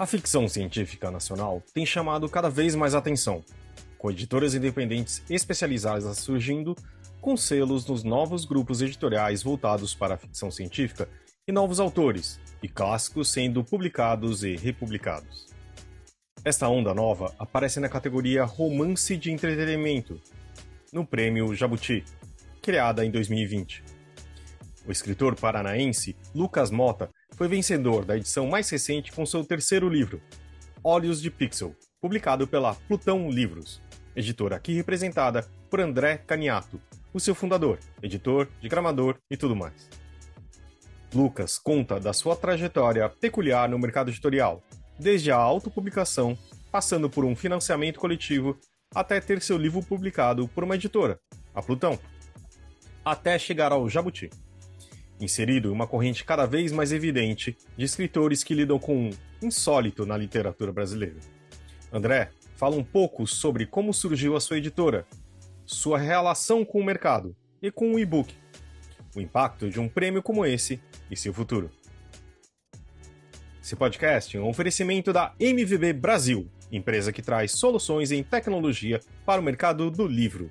A ficção científica nacional tem chamado cada vez mais atenção, com editoras independentes especializadas surgindo, com selos nos novos grupos editoriais voltados para a ficção científica e novos autores, e clássicos sendo publicados e republicados. Esta onda nova aparece na categoria Romance de Entretenimento, no prêmio Jabuti, criada em 2020. O escritor paranaense Lucas Mota foi vencedor da edição mais recente com seu terceiro livro, Olhos de Pixel, publicado pela Plutão Livros, editora aqui representada por André Caniato, o seu fundador, editor, diagramador e tudo mais. Lucas conta da sua trajetória peculiar no mercado editorial, desde a autopublicação, passando por um financiamento coletivo, até ter seu livro publicado por uma editora, a Plutão, até chegar ao Jabuti inserido uma corrente cada vez mais evidente de escritores que lidam com um insólito na literatura brasileira. André fala um pouco sobre como surgiu a sua editora, sua relação com o mercado e com o e-book, o impacto de um prêmio como esse e seu futuro. Esse podcast é um oferecimento da MVB Brasil, empresa que traz soluções em tecnologia para o mercado do livro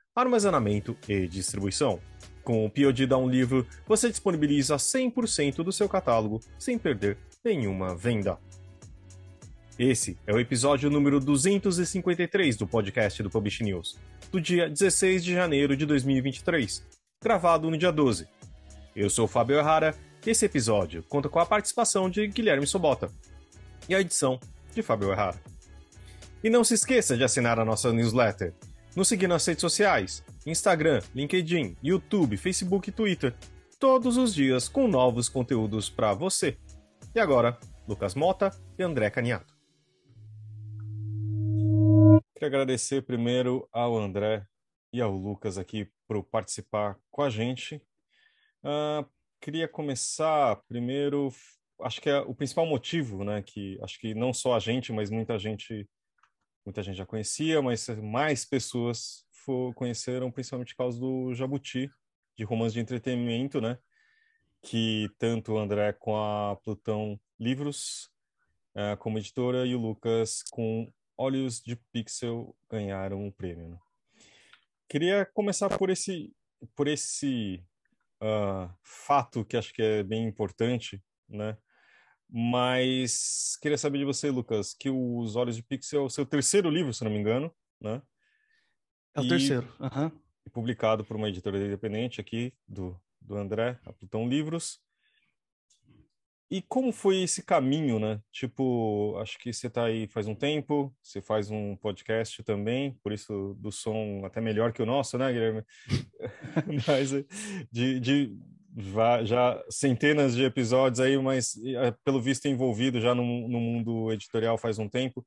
armazenamento e distribuição. Com o POD Um Livro, você disponibiliza 100% do seu catálogo sem perder nenhuma venda. Esse é o episódio número 253 do podcast do Publish News, do dia 16 de janeiro de 2023, gravado no dia 12. Eu sou Fábio Errara e esse episódio conta com a participação de Guilherme Sobota e a edição de Fábio Errara. E não se esqueça de assinar a nossa newsletter nos seguir nas redes sociais: Instagram, LinkedIn, YouTube, Facebook e Twitter. Todos os dias com novos conteúdos para você. E agora, Lucas Mota e André Caniato. Quero agradecer primeiro ao André e ao Lucas aqui por participar com a gente. Uh, queria começar primeiro, acho que é o principal motivo, né, que acho que não só a gente, mas muita gente muita gente já conhecia, mas mais pessoas for, conheceram principalmente por causa do Jabuti, de romance de entretenimento, né? Que tanto o André com a Plutão Livros uh, como editora e o Lucas com Olhos de Pixel ganharam o um prêmio. Né? Queria começar por esse, por esse uh, fato que acho que é bem importante, né? Mas queria saber de você, Lucas, que Os Olhos de Pixel é o seu terceiro livro, se não me engano, né? É o e, terceiro, uhum. Publicado por uma editora independente aqui, do, do André, a Plutão Livros. E como foi esse caminho, né? Tipo, acho que você está aí faz um tempo, você faz um podcast também, por isso do som até melhor que o nosso, né, Guilherme? Mas de, de já, centenas de episódios aí, mas é, pelo visto envolvido já no, no, mundo editorial faz um tempo.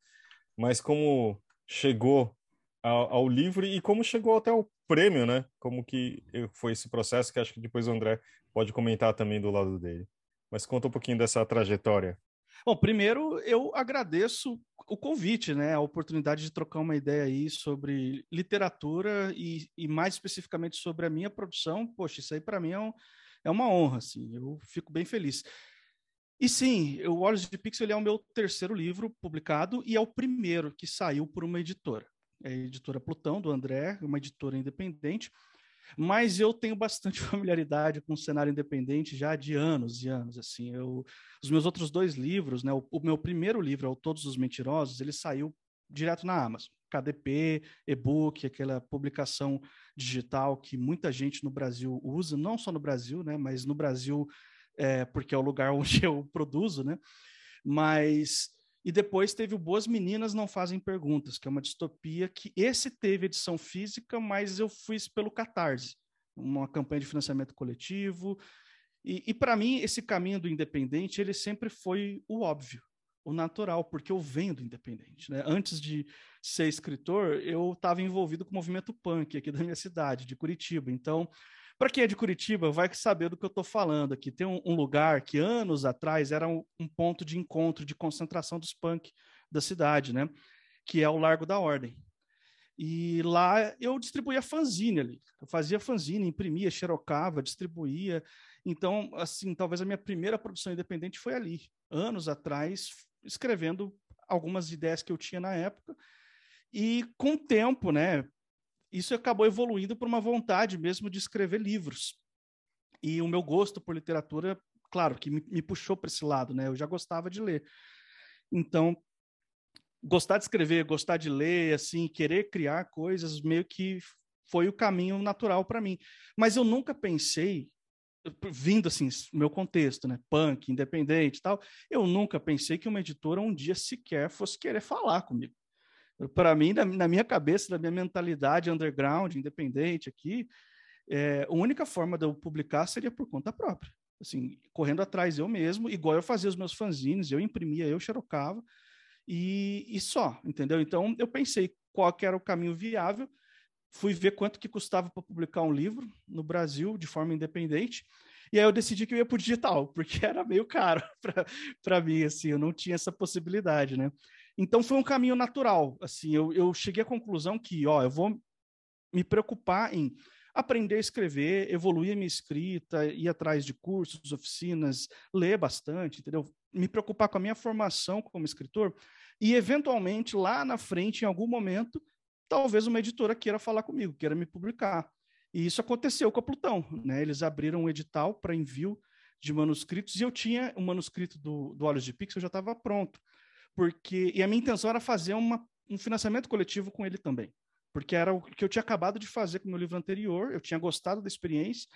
Mas como chegou ao, ao, livro e como chegou até o prêmio, né? Como que foi esse processo que acho que depois o André pode comentar também do lado dele. Mas conta um pouquinho dessa trajetória. Bom, primeiro eu agradeço o convite, né? A oportunidade de trocar uma ideia aí sobre literatura e, e mais especificamente sobre a minha produção. Poxa, isso aí para mim é um, é uma honra, assim, eu fico bem feliz. E sim, o Olhos de Pixel é o meu terceiro livro publicado e é o primeiro que saiu por uma editora. É a editora Plutão, do André, uma editora independente, mas eu tenho bastante familiaridade com o cenário independente já de anos e anos. Assim, eu, os meus outros dois livros, né, o, o meu primeiro livro, é o Todos os Mentirosos, ele saiu direto na Amazon. KDP, e-book, aquela publicação digital que muita gente no Brasil usa, não só no Brasil, né, mas no Brasil, é, porque é o lugar onde eu produzo, né? Mas. E depois teve o Boas Meninas Não Fazem Perguntas, que é uma distopia que esse teve edição física, mas eu fiz pelo Catarse, uma campanha de financiamento coletivo. E, e para mim, esse caminho do independente, ele sempre foi o óbvio. O natural, porque eu venho do independente. Né? Antes de ser escritor, eu estava envolvido com o movimento punk aqui da minha cidade, de Curitiba. Então, para quem é de Curitiba, vai saber do que eu estou falando aqui. Tem um, um, lugar que anos atrás era um, um, ponto de encontro, de concentração dos punk da cidade, né? Que é o Largo da Ordem. E lá eu distribuía fanzine ali. Eu fazia fanzine, imprimia, xerocava, distribuía. Então, assim, talvez a minha primeira produção independente foi ali, anos atrás, escrevendo algumas ideias que eu tinha na época. E com o tempo, né, isso acabou evoluindo para uma vontade mesmo de escrever livros. E o meu gosto por literatura, claro, que me, me puxou para esse lado, né? Eu já gostava de ler. Então, gostar de escrever, gostar de ler, assim, querer criar coisas, meio que foi o caminho natural para mim. Mas eu nunca pensei vindo assim, meu contexto, né, punk, independente e tal, eu nunca pensei que uma editora um dia sequer fosse querer falar comigo. Para mim, na, na, minha cabeça, na minha mentalidade underground, independente aqui, é, a única forma de eu publicar seria por conta própria. Assim, correndo atrás eu mesmo, igual eu fazia os meus fanzines, eu imprimia, eu xerocava, e, e só, entendeu? Então, eu pensei qual era o caminho viável, fui ver quanto que custava para publicar um livro no Brasil de forma independente. E aí eu decidi que eu ia para o digital, porque era meio caro para mim, assim, eu não tinha essa possibilidade, né? Então foi um caminho natural, assim, eu, eu cheguei à conclusão que, ó, eu vou me preocupar em aprender a escrever, evoluir a minha escrita, ir atrás de cursos, oficinas, ler bastante, entendeu? Me preocupar com a minha formação como escritor e, eventualmente, lá na frente, em algum momento, talvez uma editora queira falar comigo, queira me publicar. E isso aconteceu com a Plutão, né? Eles abriram um edital para envio de manuscritos e eu tinha o um manuscrito do, do Olhos de Pixel já estava pronto, porque e a minha intenção era fazer uma, um financiamento coletivo com ele também, porque era o que eu tinha acabado de fazer com o meu livro anterior, eu tinha gostado da experiência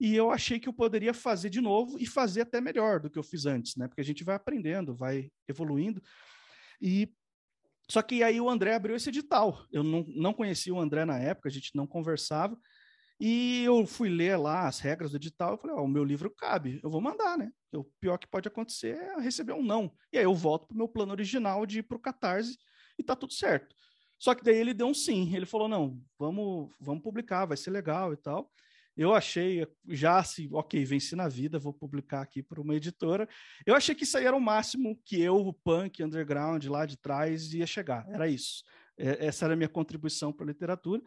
e eu achei que eu poderia fazer de novo e fazer até melhor do que eu fiz antes, né? Porque a gente vai aprendendo, vai evoluindo. E só que aí o André abriu esse edital. Eu não, não conhecia o André na época, a gente não conversava. E eu fui ler lá as regras do edital. Eu falei: Ó, oh, o meu livro cabe, eu vou mandar, né? O pior que pode acontecer é receber um não. E aí eu volto para o meu plano original de ir para o Catarse e tá tudo certo. Só que daí ele deu um sim. Ele falou: não, vamos, vamos publicar, vai ser legal e tal. Eu achei, já assim, ok, venci na vida, vou publicar aqui para uma editora. Eu achei que isso aí era o máximo que eu, o punk underground lá de trás, ia chegar. Era isso. É, essa era a minha contribuição para a literatura.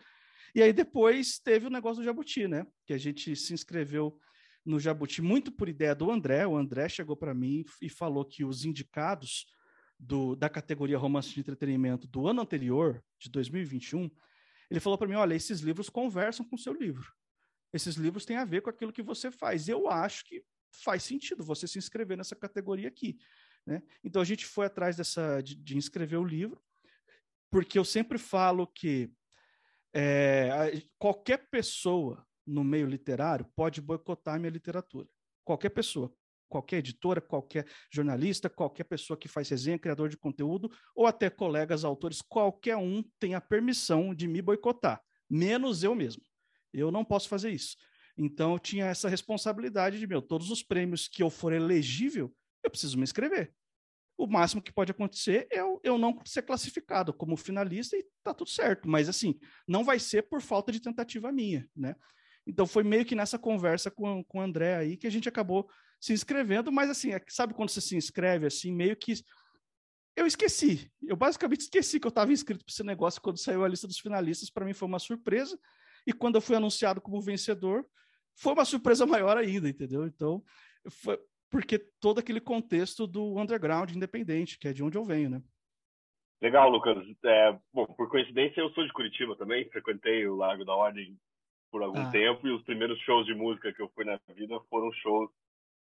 E aí depois teve o negócio do Jabuti, né? Que a gente se inscreveu no Jabuti muito por ideia do André. O André chegou para mim e falou que os indicados do, da categoria romance de entretenimento do ano anterior, de 2021, ele falou para mim: olha, esses livros conversam com o seu livro esses livros têm a ver com aquilo que você faz. Eu acho que faz sentido você se inscrever nessa categoria aqui. Né? Então a gente foi atrás dessa de, de inscrever o livro, porque eu sempre falo que é, qualquer pessoa no meio literário pode boicotar a minha literatura. Qualquer pessoa, qualquer editora, qualquer jornalista, qualquer pessoa que faz resenha, criador de conteúdo, ou até colegas autores, qualquer um tem a permissão de me boicotar, menos eu mesmo. Eu não posso fazer isso. Então, eu tinha essa responsabilidade de, meu, todos os prêmios que eu for elegível, eu preciso me inscrever. O máximo que pode acontecer é eu, eu não ser classificado como finalista e tá tudo certo. Mas, assim, não vai ser por falta de tentativa minha, né? Então, foi meio que nessa conversa com, com o André aí que a gente acabou se inscrevendo, mas, assim, é, sabe quando você se inscreve, assim, meio que eu esqueci. Eu basicamente esqueci que eu estava inscrito para esse negócio quando saiu a lista dos finalistas. Para mim foi uma surpresa. E quando eu fui anunciado como vencedor, foi uma surpresa maior ainda, entendeu? Então, foi porque todo aquele contexto do underground independente, que é de onde eu venho, né? Legal, Lucas. É, bom, por coincidência, eu sou de Curitiba também, frequentei o Lago da Ordem por algum ah. tempo, e os primeiros shows de música que eu fui na vida foram shows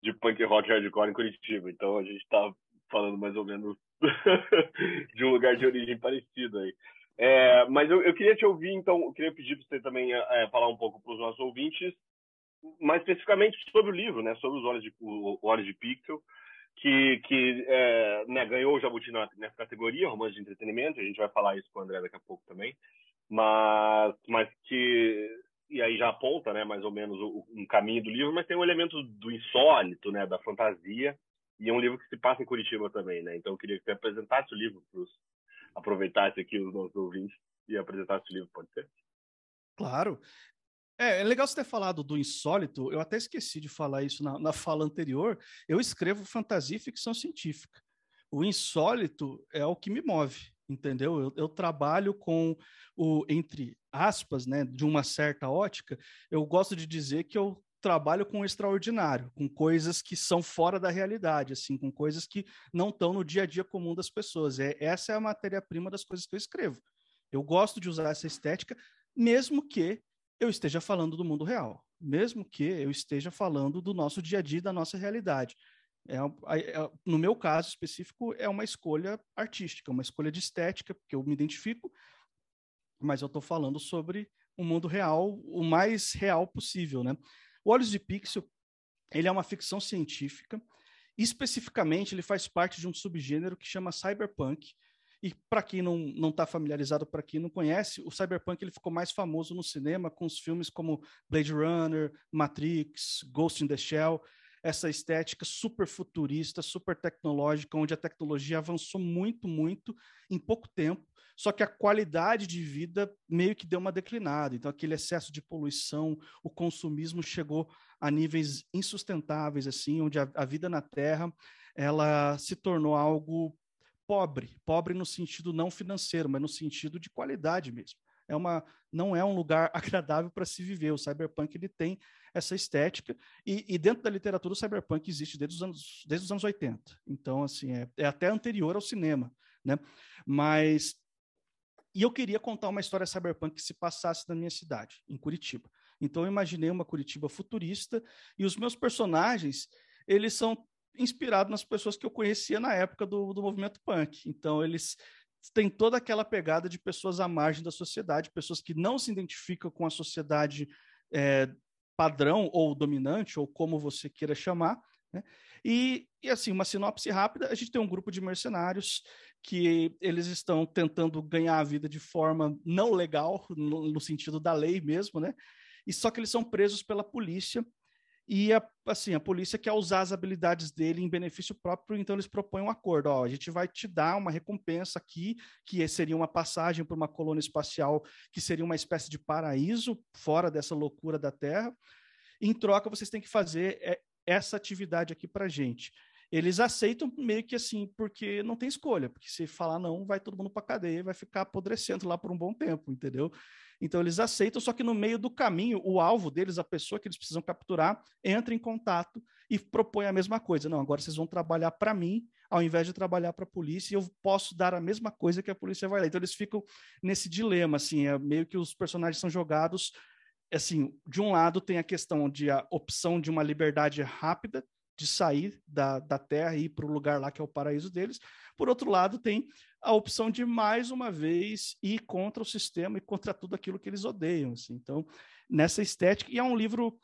de punk rock hardcore em Curitiba. Então a gente está falando mais ou menos de um lugar de origem parecido aí. É, mas eu, eu, queria te ouvir, então, eu queria pedir para você também é, falar um pouco para os nossos ouvintes, mais especificamente sobre o livro, né, sobre os Olhos de, o, Olhos de Pixel, que, que é, né, ganhou o Jabuti nessa categoria, romance de entretenimento, a gente vai falar isso com o André daqui a pouco também, mas, mas que, e aí já aponta, né, mais ou menos o, um caminho do livro, mas tem um elemento do insólito, né, da fantasia, E é um livro que se passa em Curitiba também, né? Então eu queria que você apresentasse o livro para aproveitasse aqui os nossos ouvintes e apresentasse o livro, pode ser? Claro. É, é legal você ter falado do insólito. Eu até esqueci de falar isso na, na fala anterior. Eu escrevo fantasia e ficção científica. O insólito é o que me move, entendeu? Eu, eu, trabalho com o, entre aspas, né, de uma certa ótica, eu gosto de dizer que eu trabalho com o extraordinário, com coisas que são fora da realidade, assim, com coisas que não estão no dia a dia comum das pessoas. É, essa é a matéria-prima das coisas que eu escrevo. Eu gosto de usar essa estética, mesmo que eu esteja falando do mundo real, mesmo que eu esteja falando do nosso dia a dia, da nossa realidade. É, é, no meu caso específico, é uma escolha artística, uma escolha de estética, porque eu me identifico, mas eu estou falando sobre o mundo real, o mais real possível, né? O Olhos de Pixel, ele é uma ficção científica, especificamente ele faz parte de um subgênero que chama cyberpunk, e para quem não está familiarizado, para quem não conhece, o cyberpunk ele ficou mais famoso no cinema com os filmes como Blade Runner, Matrix, Ghost in the Shell, essa estética super futurista, super tecnológica, onde a tecnologia avançou muito, muito em pouco tempo só que a qualidade de vida meio que deu uma declinada. Então, aquele excesso de poluição, o consumismo chegou a níveis insustentáveis, assim, onde a, a vida na Terra ela se tornou algo pobre, pobre no sentido não financeiro, mas no sentido de qualidade mesmo. É uma, não é um lugar agradável para se viver. O cyberpunk ele tem essa estética e, e, dentro da literatura o cyberpunk existe desde os anos, desde os anos 80. Então assim é, é até anterior ao cinema, né? Mas e eu queria contar uma história cyberpunk que se passasse na minha cidade, em Curitiba. Então eu imaginei uma Curitiba futurista e os meus personagens, eles são inspirados nas pessoas que eu conhecia na época do, do movimento punk. Então eles têm toda aquela pegada de pessoas à margem da sociedade, pessoas que não se identificam com a sociedade é, padrão ou dominante, ou como você queira chamar, né? E, e, assim, uma sinopse rápida, a gente tem um grupo de mercenários que eles estão tentando ganhar a vida de forma não legal, no, no sentido da lei mesmo, né? E só que eles são presos pela polícia e a, assim, a polícia quer usar as habilidades dele em benefício próprio, então eles propõem um acordo. Ó, a gente vai te dar uma recompensa aqui, que seria uma passagem para uma colônia espacial, que seria uma espécie de paraíso fora dessa loucura da Terra. Em troca, vocês têm que fazer é, essa atividade aqui para gente. Eles aceitam meio que assim, porque não tem escolha, porque se falar não, vai todo mundo para cadeia vai ficar apodrecendo lá por um bom tempo, entendeu? Então eles aceitam, só que no meio do caminho, o alvo deles, a pessoa que eles precisam capturar, entra em contato e propõe a mesma coisa. Não, agora vocês vão trabalhar para mim, ao invés de trabalhar para a polícia, e eu posso dar a mesma coisa que a polícia vai lá. Então eles ficam nesse dilema, assim, é meio que os personagens são jogados assim, de um lado tem a questão de a opção de uma liberdade rápida de sair da, da Terra e ir para o lugar lá que é o paraíso deles. Por outro lado, tem a opção de mais uma vez ir contra o sistema e contra tudo aquilo que eles odeiam. Assim. Então, nessa estética, e é um livro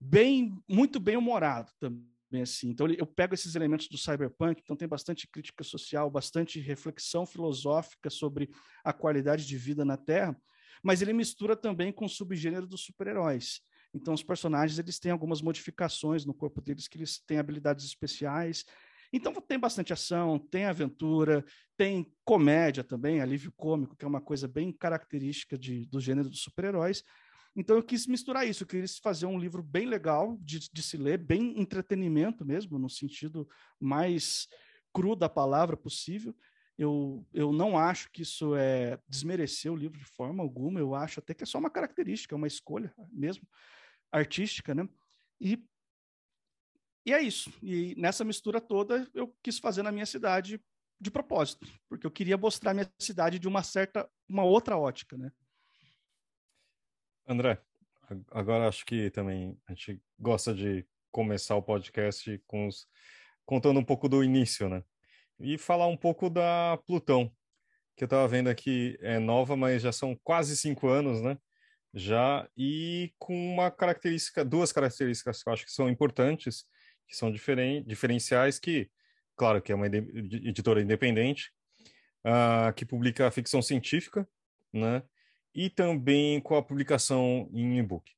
bem, muito bem humorado também. Assim. Então, eu pego esses elementos do cyberpunk, então tem bastante crítica social, bastante reflexão filosófica sobre a qualidade de vida na Terra, mas ele mistura também com o subgênero dos super-heróis. Então, os personagens eles têm algumas modificações no corpo deles, que eles têm habilidades especiais. Então, tem bastante ação, tem aventura, tem comédia também, alívio cômico, que é uma coisa bem característica de, do gênero dos super-heróis. Então, eu quis misturar isso, eu quis fazer um livro bem legal de, de se ler, bem entretenimento mesmo, no sentido mais cru da palavra possível, eu, eu não acho que isso é desmerecer o livro de forma alguma, eu acho até que é só uma característica, é uma escolha mesmo artística, né? E, e é isso. E nessa mistura toda, eu quis fazer na minha cidade de propósito, porque eu queria mostrar minha cidade de uma certa, uma outra ótica, né? André, agora acho que também a gente gosta de começar o podcast com os, contando um pouco do início, né? e falar um pouco da Plutão, que eu estava vendo aqui, é nova, mas já são quase cinco anos, né? Já, e com uma característica, duas características que eu acho que são importantes, que são diferen, diferenciais, que, claro, que é uma editora independente, uh, que publica ficção científica, né? E também com a publicação em e-book.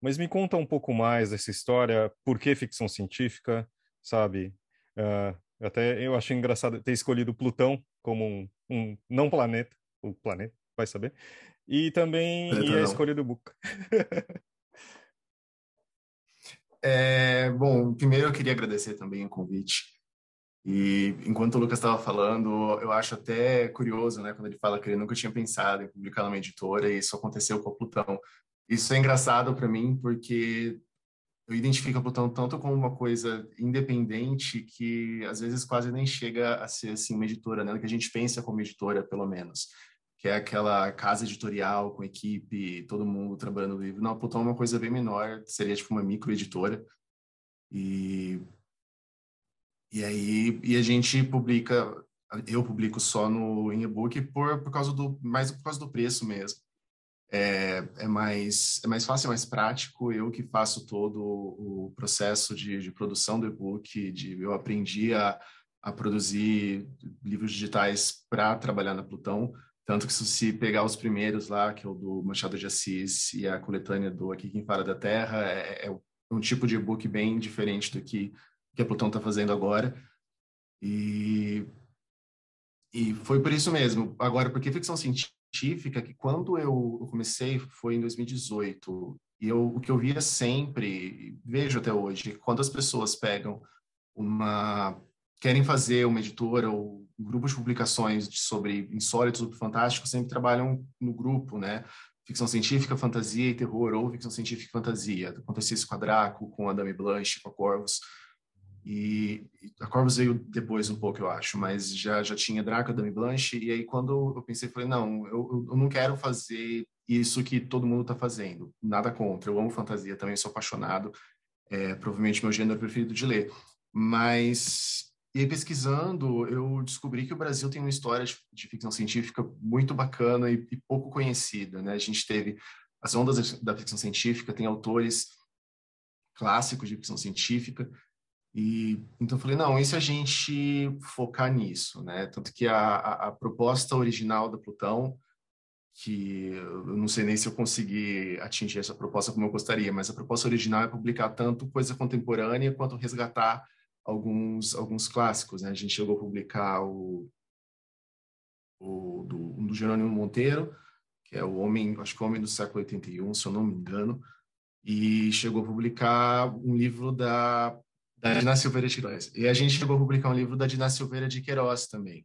Mas me conta um pouco mais dessa história, por que ficção científica, sabe? Uh, até eu acho engraçado ter escolhido Plutão como um, um não planeta, o planeta, vai saber. E também e a escolha do Book. é, bom, primeiro eu queria agradecer também o convite. E enquanto o Lucas estava falando, eu acho até curioso, né, quando ele fala que ele nunca tinha pensado em publicar numa editora e isso aconteceu com a Plutão. Isso é engraçado para mim porque eu identifico a Plutão tanto como uma coisa independente que às vezes quase nem chega a ser assim uma editora, né, que a gente pensa como editora, pelo menos, que é aquela casa editorial com equipe, todo mundo trabalhando no livro. Não, Plutão é uma coisa bem menor, seria tipo uma microeditora. E e aí e a gente publica, eu publico só no em e-book por, por causa do mais por causa do preço mesmo. É, é, mais é mais fácil, é mais prático. Eu que faço todo o processo de, de produção do e-book, de eu aprendi a, a produzir livros digitais para trabalhar na Plutão. Tanto que se pegar os primeiros lá, que é o do Machado de Assis e a coletânea do Aqui Quem Fala da Terra, é, é um tipo de e-book bem diferente do que que a Plutão está fazendo agora. E, e foi por isso mesmo. Agora, porque ficção científica, que quando eu comecei foi em 2018, e eu, o que eu via sempre, vejo até hoje, quando as pessoas pegam uma querem fazer uma editora ou um grupo de publicações sobre insólitos ou fantásticos, sempre trabalham no grupo, né? Ficção científica, fantasia e terror, ou ficção científica e fantasia. Aconteceu isso com a Draco, com a Dame Blanche, com a Corvus. E a Corvus veio depois um pouco, eu acho, mas já, já tinha Draco, Dame Blanche, e aí quando eu pensei, falei, não, eu, eu não quero fazer isso que todo mundo está fazendo, nada contra, eu amo fantasia também, sou apaixonado, é provavelmente meu gênero preferido de ler, mas e aí, pesquisando, eu descobri que o Brasil tem uma história de, ficção científica muito bacana e, e, pouco conhecida, né? A gente teve as ondas da ficção científica, tem autores clássicos de ficção científica, e então eu falei, não, e se a gente focar nisso, né? Tanto que a, a, a, proposta original da Plutão, que eu não sei nem se eu consegui atingir essa proposta como eu gostaria, mas a proposta original é publicar tanto coisa contemporânea quanto resgatar alguns alguns clássicos, né? A gente chegou a publicar o, o do, um do Jerônimo Monteiro, que é o homem, acho que o homem do século 81, se eu não me engano, e chegou a publicar um livro da da Dina Silveira de Queiroz. E a gente chegou a publicar um livro da Dina Silveira de Queiroz também,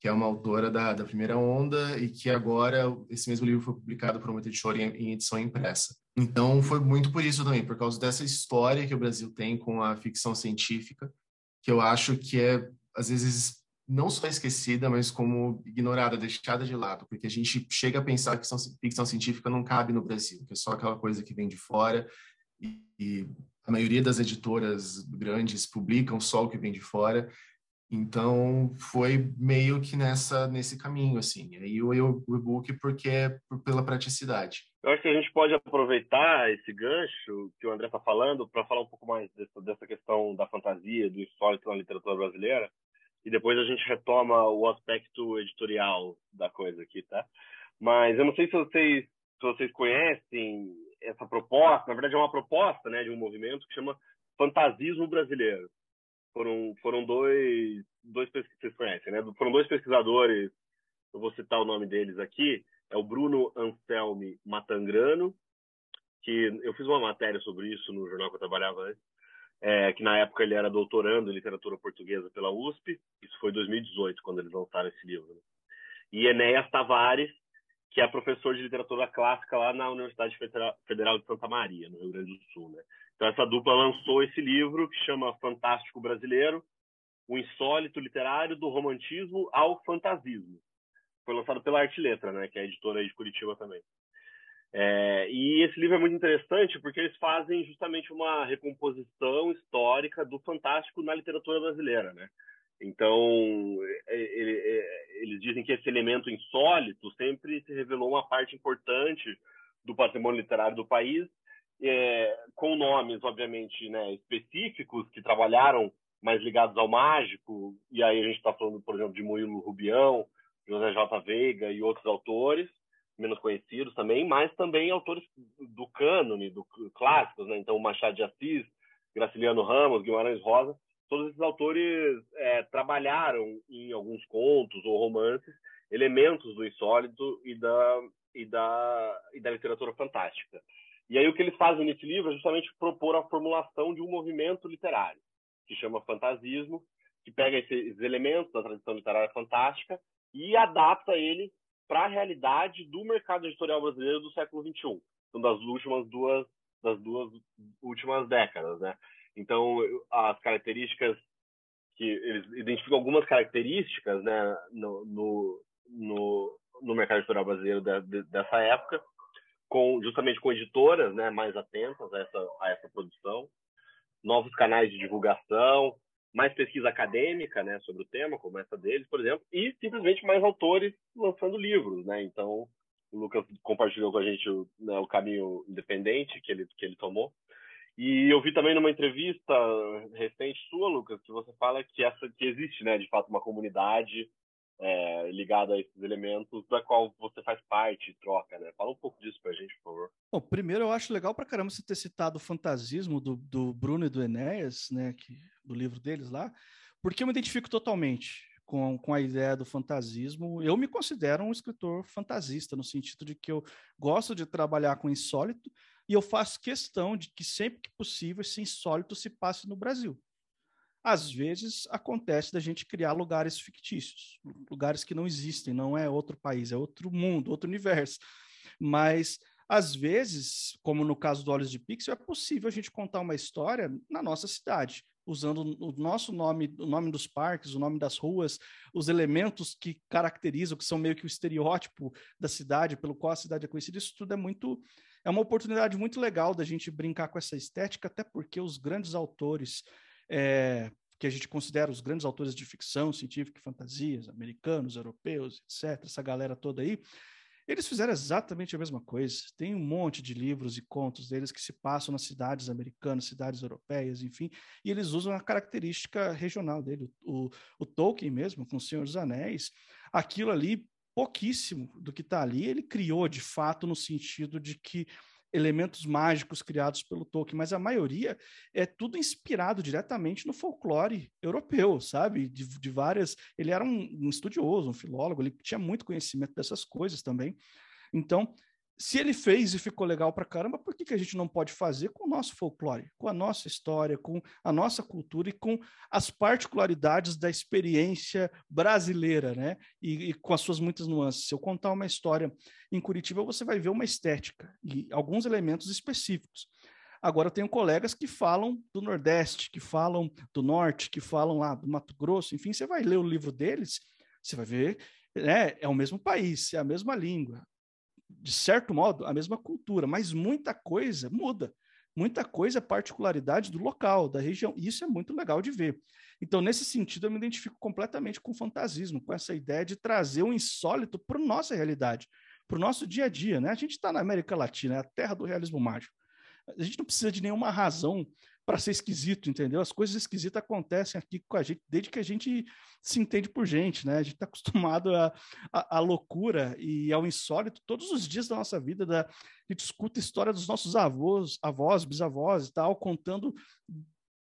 que é uma autora da, da primeira onda e que agora esse mesmo livro foi publicado por uma editora em, em edição impressa. Então foi muito por isso também, por causa dessa história que o Brasil tem com a ficção científica, que eu acho que é às vezes não só esquecida, mas como ignorada, deixada de lado, porque a gente chega a pensar que ficção científica não cabe no Brasil, que é só aquela coisa que vem de fora e, e a maioria das editoras grandes publicam só o que vem de fora. Então foi meio que nessa nesse caminho assim. Aí o, e-book porque é pela praticidade. Eu acho que a gente pode aproveitar esse gancho que o André está falando para falar um pouco mais dessa, dessa questão da fantasia, do insólito na literatura brasileira e depois a gente retoma o aspecto editorial da coisa aqui, tá? Mas eu não sei se vocês se vocês conhecem essa proposta, na verdade é uma proposta né, de um movimento que chama Fantasismo Brasileiro. Foram, foram dois, dois vocês conhecem, né? Foram dois pesquisadores, eu vou citar o nome deles aqui, é o Bruno Anselmi Matangrano, que eu fiz uma matéria sobre isso no jornal que eu trabalhava antes, é, que na época ele era doutorando em literatura portuguesa pela USP, isso foi em 2018, quando eles lançaram esse livro. Né? E Enéas Tavares, que é professor de literatura clássica lá na Universidade Federal de Santa Maria, no Rio Grande do Sul. Né? Então, essa dupla lançou esse livro que chama Fantástico Brasileiro, o insólito literário do romantismo ao fantasismo. Foi lançado pela Arte Letra, né, que é editora aí de Curitiba também. É, e esse livro é muito interessante porque eles fazem justamente uma recomposição histórica do fantástico na literatura brasileira, né? Então, é, é, eles dizem que esse elemento insólito sempre se revelou uma parte importante do patrimônio literário do país, é, com nomes, obviamente, né, específicos que trabalharam mais ligados ao mágico, e aí a gente está falando, por exemplo, de Murilo Rubião, José J. Veiga e outros autores, menos conhecidos também, mas também autores do cânone, do clássicos, né? Então, Machado de Assis, Graciliano Ramos, Guimarães Rosa, todos esses autores é, trabalharam em alguns contos ou romances elementos do insólito e da, e da, e da literatura fantástica. E aí o que eles fazem nesse livro é justamente propor a formulação de um movimento literário, que chama fantasismo, que pega esses elementos da tradição literária fantástica e adapta ele para a realidade do mercado editorial brasileiro do século XXI, então das últimas duas das duas últimas décadas, né? Então as características que eles identificam algumas características, né, no, no, no, no mercado editorial brasileiro de, de, dessa época, com justamente com editoras, né, mais atentas a essa a essa produção, novos canais de divulgação, mais pesquisa acadêmica, né, sobre o tema, como essa deles, por exemplo, e simplesmente mais autores lançando livros, né? Então, o Lucas compartilhou com a gente o, né, o caminho independente que ele que ele tomou. E eu vi também numa entrevista recente sua, Lucas, que você fala que essa que existe, né, de fato, uma comunidade é, ligada a esses elementos da qual você faz parte e troca, né? Fala um pouco disso pra gente, por favor. Bom, primeiro eu acho legal pra caramba você ter citado o fantasismo do, do Bruno e do Enéas, né, que, do livro deles lá, porque eu me identifico totalmente com, com a ideia do fantasismo. Eu me considero um escritor fantasista, no sentido de que eu gosto de trabalhar com insólito e eu faço questão de que sempre que possível esse insólito se passe no Brasil. Às vezes acontece da gente criar lugares fictícios, lugares que não existem, não é outro país, é outro mundo, outro universo. Mas às vezes, como no caso do Olhos de Pixel, é possível a gente contar uma história na nossa cidade, usando o nosso nome, o nome dos parques, o nome das ruas, os elementos que caracterizam, que são meio que o estereótipo da cidade, pelo qual a cidade é conhecida. Isso tudo é muito é uma oportunidade muito legal da gente brincar com essa estética, até porque os grandes autores é, que a gente considera os grandes autores de ficção científica e fantasias, americanos, europeus, etc., essa galera toda aí, eles fizeram exatamente a mesma coisa. Tem um monte de livros e contos deles que se passam nas cidades americanas, cidades europeias, enfim, e eles usam a característica regional dele. O, o Tolkien mesmo, com O Senhor dos Anéis, aquilo ali, pouquíssimo do que está ali, ele criou de fato no sentido de que elementos mágicos criados pelo Tolkien, mas a maioria é tudo inspirado diretamente no folclore europeu, sabe? De, de várias. Ele era um, um estudioso, um filólogo, ele tinha muito conhecimento dessas coisas também. Então, se ele fez e ficou legal para caramba, por que, que a gente não pode fazer com o nosso folclore, com a nossa história, com a nossa cultura e com as particularidades da experiência brasileira, né? E, e, com as suas muitas nuances. Se eu contar uma história em Curitiba, você vai ver uma estética e alguns elementos específicos. Agora, eu tenho colegas que falam do Nordeste, que falam do Norte, que falam lá do Mato Grosso, enfim, você vai ler o livro deles, você vai ver é, é o mesmo país, é a mesma língua, de certo modo, a mesma cultura, mas muita coisa muda. Muita coisa é particularidade do local, da região. E isso é muito legal de ver. Então, nesse sentido, eu me identifico completamente com o fantasismo, com essa ideia de trazer o insólito para a nossa realidade, para o nosso dia a dia. Né? A gente está na América Latina, é a terra do realismo mágico. A gente não precisa de nenhuma razão para ser esquisito, entendeu? As coisas esquisitas acontecem aqui com a gente desde que a gente se entende por gente, né? A gente está acostumado à a, loucura e ao insólito todos os dias da nossa vida. Da, a gente escuta a história dos nossos avós, avós, bisavós e tal, contando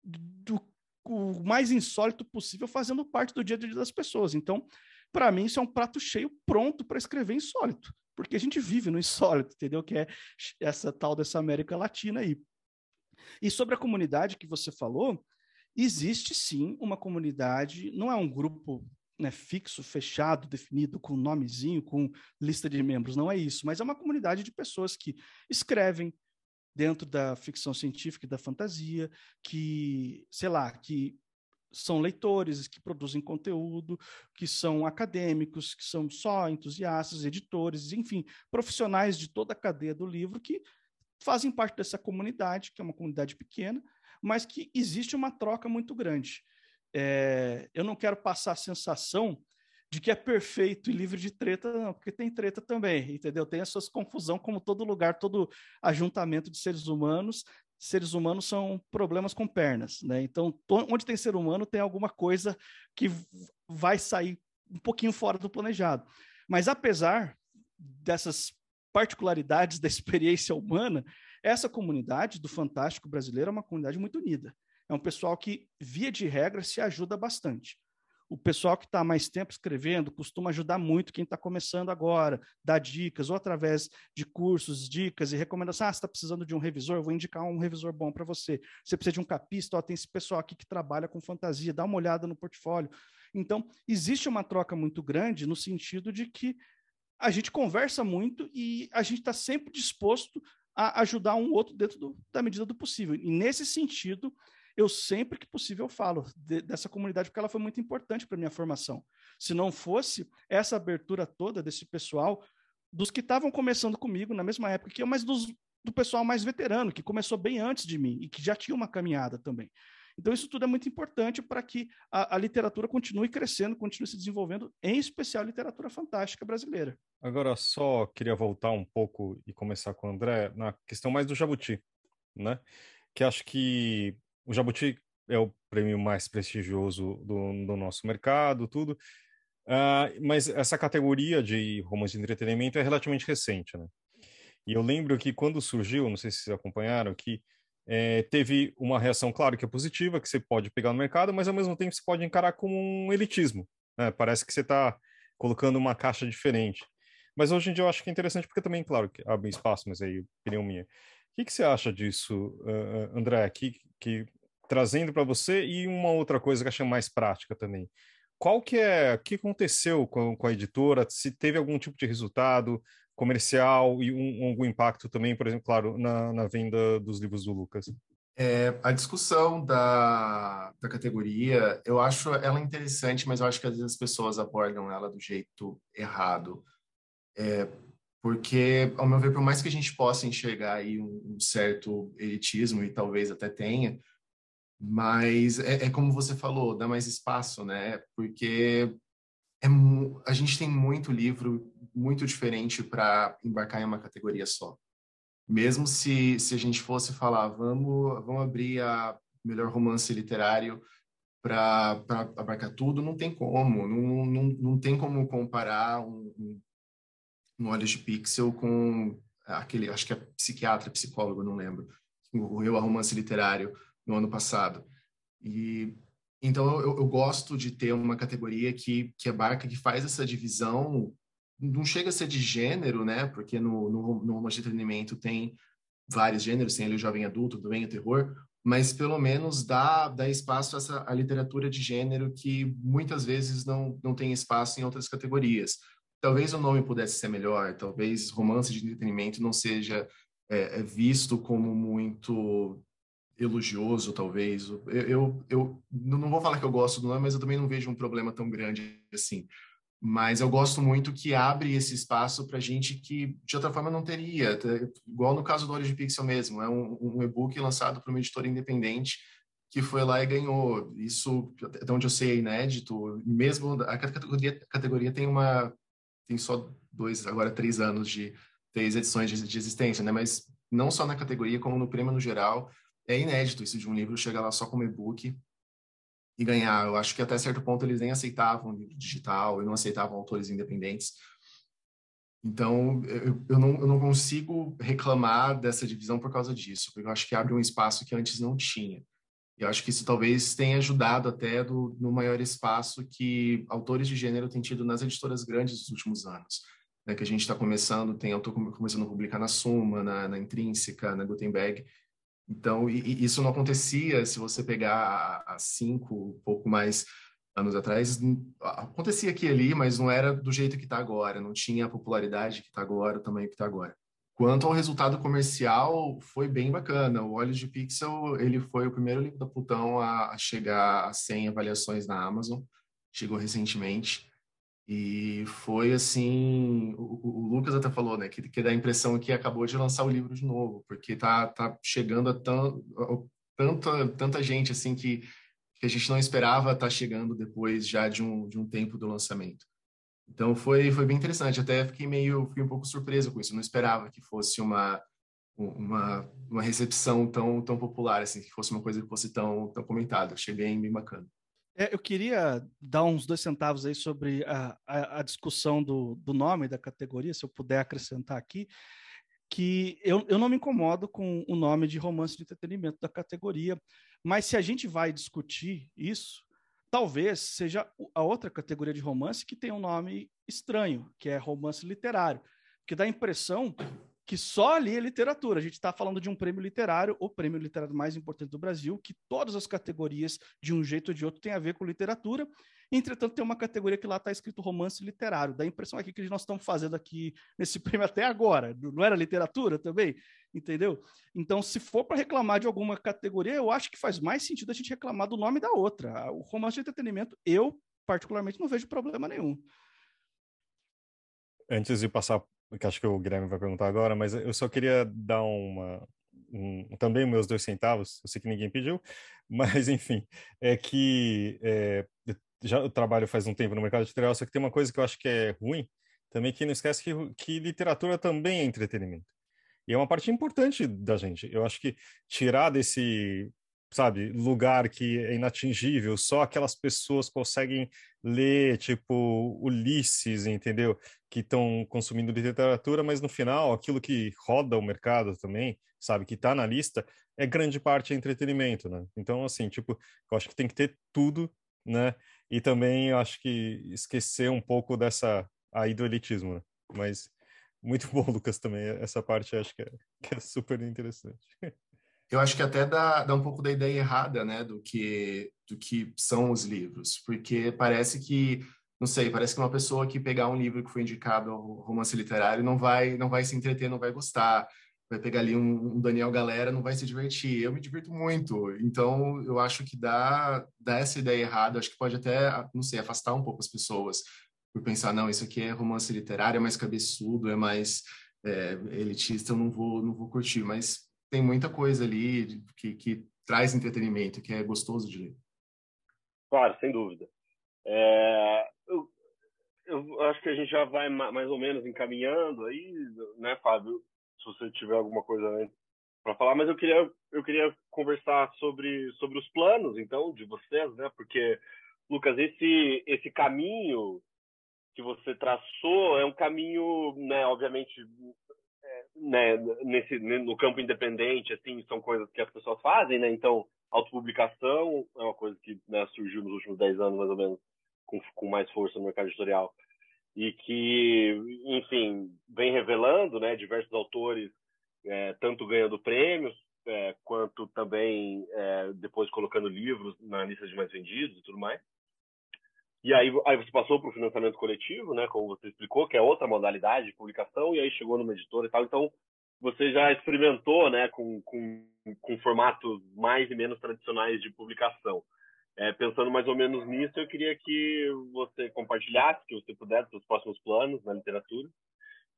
do o mais insólito possível, fazendo parte do dia a dia das pessoas. Então, para mim, isso é um prato cheio pronto para escrever insólito, porque a gente vive no insólito, entendeu? Que é essa tal dessa América Latina aí. E sobre a comunidade que você falou, existe sim uma comunidade, não é um grupo né, fixo, fechado, definido, com nomezinho, com lista de membros, não é isso, mas é uma comunidade de pessoas que escrevem dentro da ficção científica e da fantasia, que, sei lá, que são leitores, que produzem conteúdo, que são acadêmicos, que são só entusiastas, editores, enfim, profissionais de toda a cadeia do livro que fazem parte dessa comunidade, que é uma comunidade pequena, mas que existe uma troca muito grande. É, eu não quero passar a sensação de que é perfeito e livre de treta, não, porque tem treta também, entendeu? Tem as suas confusão, como todo lugar, todo ajuntamento de seres humanos. Seres humanos são problemas com pernas, né? Então, onde tem ser humano, tem alguma coisa que vai sair um pouquinho fora do planejado. Mas apesar dessas particularidades da experiência humana, essa comunidade do Fantástico brasileiro é uma comunidade muito unida. é um pessoal que, via de regra, se ajuda bastante. O pessoal que está mais tempo escrevendo costuma ajudar muito quem está começando agora, dar dicas, ou através de cursos, dicas e recomendações. Ah, você está precisando de um revisor, eu vou indicar um revisor bom para você. Você precisa de um capista, ó, tem esse pessoal aqui que trabalha com fantasia, dá uma olhada no portfólio. Então, existe uma troca muito grande no sentido de que a gente conversa muito e a gente está sempre disposto a ajudar um outro dentro do, da medida do possível. E nesse sentido, eu sempre que possível falo de, dessa comunidade, porque ela foi muito importante para minha formação. Se não fosse essa abertura toda desse pessoal, dos que estavam começando comigo na mesma época que eu, mas dos, do pessoal mais veterano, que começou bem antes de mim e que já tinha uma caminhada também. Então, isso tudo é muito importante para que a, a, literatura continue crescendo, continue se desenvolvendo, em especial a literatura fantástica brasileira. Agora, só queria voltar um pouco e começar com o André na questão mais do Jabuti, né? Que acho que o Jabuti é o prêmio mais prestigioso do, do nosso mercado, tudo. Uh, mas essa categoria de romance de entretenimento é relativamente recente, né? E eu lembro que quando surgiu, não sei se vocês acompanharam, que é, teve uma reação, claro, que é positiva, que você pode pegar no mercado, mas ao mesmo tempo você pode encarar como um elitismo. Né? Parece que você está colocando uma caixa diferente. Mas hoje em dia eu acho que é interessante, porque também, claro, abre espaço, mas aí, opinião minha. O que, que você acha disso, uh, André, que, que trazendo para você e uma outra coisa que eu achei mais prática também. Qual que é, o que aconteceu com, com a editora? Se teve algum tipo de resultado, comercial e um, algum impacto também, por exemplo, claro, na, na venda dos livros do Lucas? É, a discussão da, da categoria, eu acho ela interessante, mas eu acho que às vezes as pessoas abordam ela do jeito errado. É, porque, ao meu ver, por mais que a gente possa enxergar aí um, um certo elitismo, e talvez até tenha, mas é, é, como você falou, dá mais espaço, né? Porque é, a gente tem muito livro muito diferente para embarcar em uma categoria só. Mesmo se, se a gente fosse falar, vamos, vamos abrir a melhor romance literário para abarcar tudo, não tem como. Não, não, não tem como comparar um, um, um Olhos de Pixel com aquele, acho que é psiquiatra, psicólogo, não lembro, o Eu a Romance Literário no ano passado. E então eu, eu, gosto de ter uma categoria que, que abarca, que faz essa divisão, não chega a ser de gênero, né? Porque no, no, no romance de entretenimento tem vários gêneros, tem o jovem adulto, também o terror, mas pelo menos dá, dá espaço a essa a literatura de gênero que muitas vezes não, não tem espaço em outras categorias. Talvez o nome pudesse ser melhor, talvez romance de entretenimento não seja é, é visto como muito elogioso, talvez. Eu, eu, eu, não vou falar que eu gosto do nome, mas eu também não vejo um problema tão grande assim. Mas eu gosto muito que abre esse espaço para gente que de outra forma não teria. Igual no caso do Olho de Pixel mesmo, é um, um e-book lançado por uma editora independente que foi lá e ganhou. Isso, até onde eu sei, é inédito. Mesmo a categoria, a categoria tem uma tem só dois, agora três anos de três edições de, de existência, né? Mas não só na categoria, como no prêmio no geral, é inédito isso de um livro chegar lá só como e-book e ganhar. Eu acho que até certo ponto eles nem aceitavam livro digital e não aceitavam autores independentes. Então, eu, eu, não, eu não consigo reclamar dessa divisão por causa disso, porque eu acho que abre um espaço que antes não tinha. E eu acho que isso talvez tenha ajudado até do, no maior espaço que autores de gênero têm tido nas editoras grandes dos últimos anos. Né, que a gente está começando, tem autor começando a publicar na Suma, na, na Intrínseca, na Gutenberg, então, e, isso não acontecia se você pegar há cinco, pouco mais anos atrás. Acontecia aqui e ali, mas não era do jeito que está agora, não tinha a popularidade que está agora, o tamanho que está agora. Quanto ao resultado comercial, foi bem bacana. O Olhos de Pixel, ele foi o primeiro livro da Plutão a, a chegar a 100 avaliações na Amazon. Chegou recentemente. E foi assim, o, o, Lucas até falou, né, que, que dá a impressão que acabou de lançar o livro de novo, porque tá, tá chegando a, tão, a tanta, tanta gente assim que, que a gente não esperava estar tá chegando depois já de um, de um tempo do lançamento. Então foi, foi bem interessante, até fiquei meio, fiquei um pouco surpreso com isso, não esperava que fosse uma, uma, uma recepção tão, tão popular, assim, que fosse uma coisa que fosse tão, tão comentada, achei bem, bem bacana. É, eu queria dar uns dois centavos aí sobre a, a, a discussão do, do, nome da categoria, se eu puder acrescentar aqui. que eu, eu não me incomodo com o nome de romance de entretenimento da categoria, mas se a gente vai discutir isso, talvez seja a outra categoria de romance que tem um nome estranho, que é romance literário, que dá a impressão que só ali é literatura. A gente está falando de um prêmio literário, o prêmio literário mais importante do Brasil, que todas as categorias, de um jeito ou de outro, têm a ver com literatura. Entretanto, tem uma categoria que lá está escrito romance literário. Dá a impressão aqui que nós estamos fazendo aqui nesse prêmio até agora. Não era literatura também? Entendeu? Então, se for para reclamar de alguma categoria, eu acho que faz mais sentido a gente reclamar do nome da outra. O romance de entretenimento, eu, particularmente, não vejo problema nenhum. Antes de passar, que acho que o Guilherme vai perguntar agora, mas eu só queria dar uma, um, também meus dois centavos, eu sei que ninguém pediu, mas enfim, é que é, já eu trabalho faz um tempo no mercado editorial, só que tem uma coisa que eu acho que é ruim, também que não esquece que, que literatura também é entretenimento. E é uma parte importante da gente. Eu acho que tirar desse, sabe, lugar que é inatingível, só aquelas pessoas conseguem ler, tipo, Ulisses, entendeu? Que estão consumindo literatura, mas no final, aquilo que roda o mercado também, sabe, que está na lista, é grande parte entretenimento, né? Então, assim, tipo, eu acho que tem que ter tudo, né? E também acho que esquecer um pouco dessa aí do elitismo, né? Mas muito bom, Lucas, também. Essa parte acho que é, que é super interessante. Eu acho que até dá, dá um pouco da ideia errada, né, do que, do que são os livros, porque parece que, não sei, parece que uma pessoa que pegar um livro que foi indicado ao romance literário não vai, não vai se entreter, não vai gostar, vai pegar ali um, um, Daniel Galera, não vai se divertir. Eu me divirto muito. Então, eu acho que dá, dá essa ideia errada. Acho que pode até, não sei, afastar um pouco as pessoas por pensar, não, isso aqui é romance literário, é mais cabeçudo, é mais é, elitista, eu não vou, não vou curtir. Mas tem muita coisa ali que, que traz entretenimento, que é gostoso de ler. Claro, sem dúvida. É, eu, eu acho que a gente já vai mais ou menos encaminhando aí, né, Fábio? se você tiver alguma coisa para falar, mas eu queria eu queria conversar sobre sobre os planos então de vocês, né? Porque Lucas, esse esse caminho que você traçou é um caminho, né, obviamente, né, nesse no campo independente, assim, são coisas que as pessoas fazem, né? Então, autopublicação é uma coisa que né, surgiu nos últimos 10 anos, mais ou menos, com, com mais força no mercado editorial e que, enfim, vem revelando, né, diversos autores, é, tanto ganhando prêmios, é, quanto também é, depois colocando livros na lista de mais vendidos e tudo mais. E aí, aí você passou para o financiamento coletivo, né, como você explicou, que é outra modalidade de publicação, e aí chegou numa editora e tal. Então, você já experimentou, né, com, com, com formatos mais e menos tradicionais de publicação. É, pensando mais ou menos nisso, eu queria que você compartilhasse, que você puder, os próximos planos na literatura.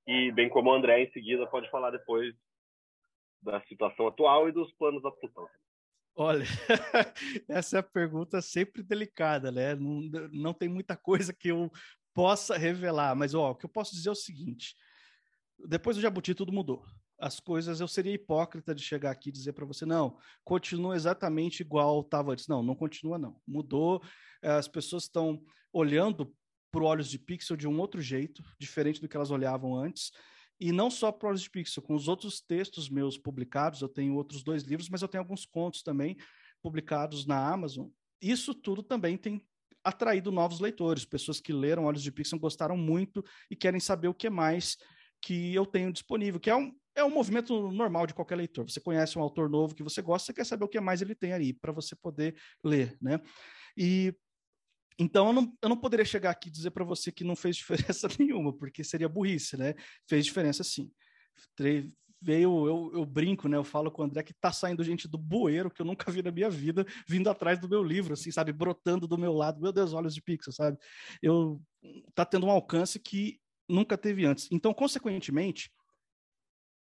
E, bem como o André, em seguida, pode falar depois da situação atual e dos planos da Plutão. Olha, essa é a pergunta sempre delicada, né? Não, não tem muita coisa que eu possa revelar, mas ó, o que eu posso dizer é o seguinte: depois do Jabuti, tudo mudou as coisas, eu seria hipócrita de chegar aqui e dizer para você, não, continua exatamente igual estava antes. Não, não continua, não. Mudou, eh, as pessoas estão olhando para olhos de pixel de um outro jeito, diferente do que elas olhavam antes. E não só olhos de pixel, com os outros textos meus publicados, eu tenho outros dois livros, mas eu tenho alguns contos também publicados na Amazon. Isso tudo também tem atraído novos leitores, pessoas que leram Olhos de Pixel gostaram muito e querem saber o que mais que eu tenho disponível, que é um, é um movimento normal de qualquer leitor. Você conhece um autor novo que você gosta, você quer saber o que mais ele tem ali para você poder ler, né? E então eu não, eu não poderia chegar aqui e dizer para você que não fez diferença nenhuma, porque seria burrice, né? Fez diferença sim. Veio, eu, eu brinco, né? Eu falo com o André que tá saindo gente do bueiro que eu nunca vi na minha vida, vindo atrás do meu livro, assim, sabe? Brotando do meu lado. Meu Deus, olhos de pixel, sabe? Eu tá tendo um alcance que nunca teve antes. Então, consequentemente,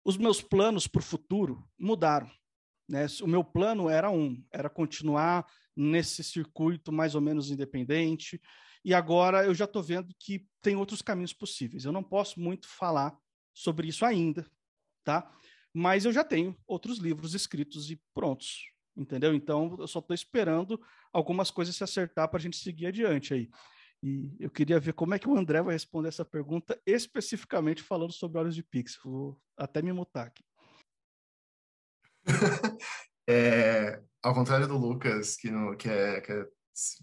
os meus planos para o futuro mudaram. Né? O meu plano era um, era continuar nesse circuito mais ou menos independente, e agora eu já estou vendo que tem outros caminhos possíveis. Eu não posso muito falar sobre isso ainda, tá? Mas eu já tenho outros livros escritos e prontos, entendeu? Então eu só estou esperando algumas coisas se acertar para a gente seguir adiante aí. E eu queria ver como é que o André vai responder essa pergunta, especificamente falando sobre Olhos de Pix. Vou até me mutar aqui. é, ao contrário do Lucas, que, no, que, é, que é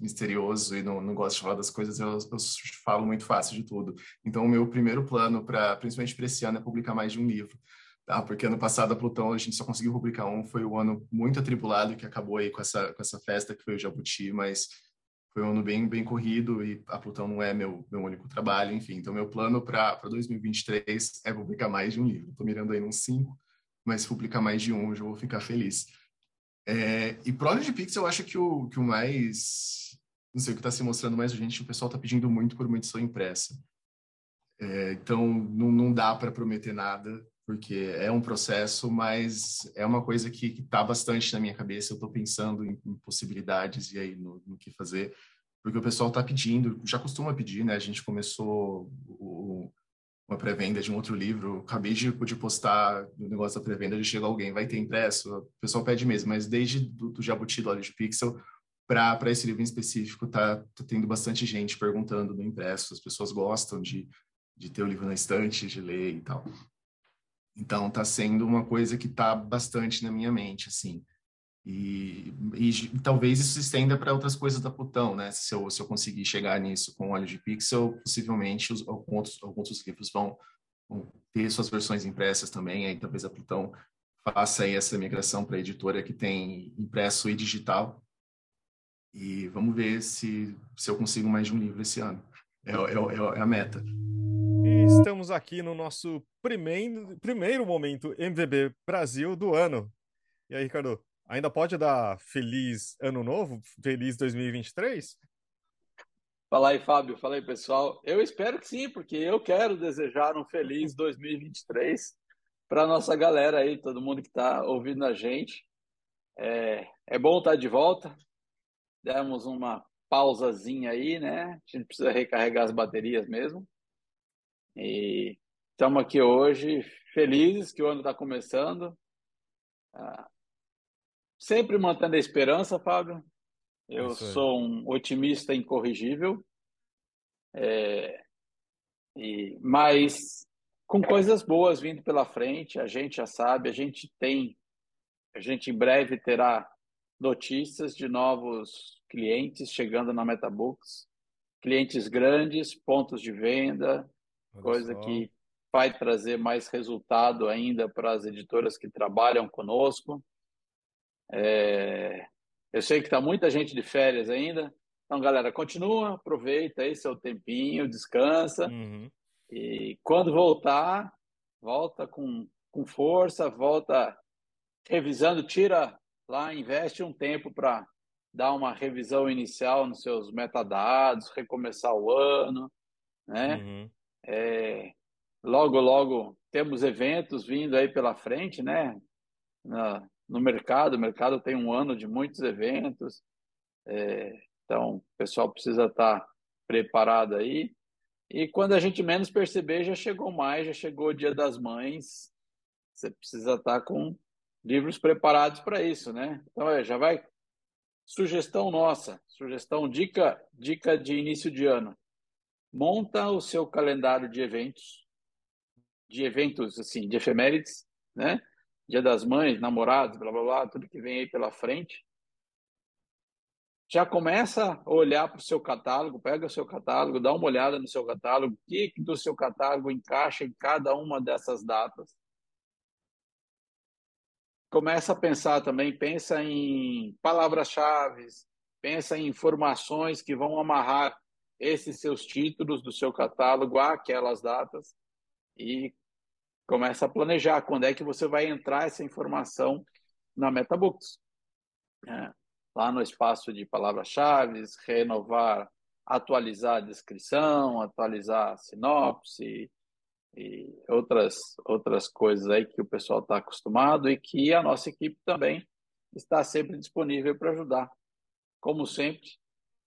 misterioso e não, não de falar das coisas, eu, eu falo muito fácil de tudo. Então, o meu primeiro plano, para principalmente para esse ano, é publicar mais de um livro. Tá? Porque ano passado a Plutão a gente só conseguiu publicar um, foi um ano muito atribulado que acabou aí com essa, com essa festa que foi o Jabuti, mas foi um ano bem, bem corrido e a Plutão não é meu, meu único trabalho, enfim. Então, meu plano para 2023 é publicar mais de um livro. Estou mirando aí uns cinco, mas se publicar mais de um, eu já vou ficar feliz. É, e pro de Pix, eu acho que o, que o mais. Não sei, o que está se mostrando mais urgente, o pessoal está pedindo muito por uma edição impressa. É, então, não, não dá para prometer nada, porque é um processo, mas é uma coisa que está bastante na minha cabeça. Eu estou pensando em, em, possibilidades e aí no, no, que fazer, porque o pessoal está pedindo, já costuma pedir, né? A gente começou o, uma pré-venda de um outro livro. Acabei de, de postar no negócio da pré-venda, de chega alguém, vai ter impresso. O pessoal pede mesmo, mas desde do, do Jabuti do Olho de Pixel para esse livro em específico, tá, tá, tendo bastante gente perguntando no impresso. As pessoas gostam de, de ter o livro na estante, de ler e tal. Então, tá sendo uma coisa que tá bastante na minha mente, assim. E, e, talvez isso se estenda para outras coisas da Plutão, né? Se eu, se eu conseguir chegar nisso com óleo de pixel, possivelmente os, alguns, alguns dos livros vão, vão, ter suas versões impressas também. Aí talvez a Plutão faça aí essa migração para a editora que tem impresso e digital. E vamos ver se, se eu consigo mais de um livro esse ano. É, é, é a meta. E estamos aqui no nosso primeiro, primeiro momento MVB Brasil do ano. E aí, Ricardo? Ainda pode dar feliz ano novo? Feliz 2023? Fala aí, Fábio. Fala aí, pessoal. Eu espero que sim, porque eu quero desejar um feliz 2023 para nossa galera aí, todo mundo que está ouvindo a gente. É, é bom estar tá de volta. Demos uma pausazinha aí, né? A gente precisa recarregar as baterias mesmo. E estamos aqui hoje felizes que o ano está começando. Ah, Sempre mantendo a esperança, Fábio. Eu sou um otimista incorrigível. É, e, mas com coisas boas vindo pela frente, a gente já sabe, a gente tem, a gente em breve terá notícias de novos clientes chegando na MetaBooks, clientes grandes, pontos de venda, Olha coisa só. que vai trazer mais resultado ainda para as editoras que trabalham conosco. É, eu sei que está muita gente de férias ainda. Então, galera, continua, aproveita aí seu tempinho, descansa. Uhum. E quando voltar, volta com, com força, volta revisando, tira lá, investe um tempo para dar uma revisão inicial nos seus metadados, recomeçar o ano, né? Uhum. É, logo, logo temos eventos vindo aí pela frente, né? Na, no mercado. O mercado tem um ano de muitos eventos, é, então o pessoal precisa estar preparado aí. E quando a gente menos perceber, já chegou mais, já chegou o Dia das Mães. Você precisa estar com livros preparados para isso, né? Então, é, já vai. Sugestão nossa, sugestão, dica, dica de início de ano. Monta o seu calendário de eventos, de eventos assim, de efemérides, né? Dia das Mães, namorados, blá blá blá, tudo que vem aí pela frente. Já começa a olhar para o seu catálogo, pega o seu catálogo, dá uma olhada no seu catálogo, o que do seu catálogo encaixa em cada uma dessas datas. Começa a pensar também, pensa em palavras-chave, pensa em informações que vão amarrar esses seus títulos do seu catálogo àquelas datas e começa a planejar quando é que você vai entrar essa informação na MetaBooks. É, lá no espaço de palavras-chave, renovar, atualizar a descrição, atualizar a sinopse e outras, outras coisas aí que o pessoal está acostumado e que a nossa equipe também está sempre disponível para ajudar. Como sempre,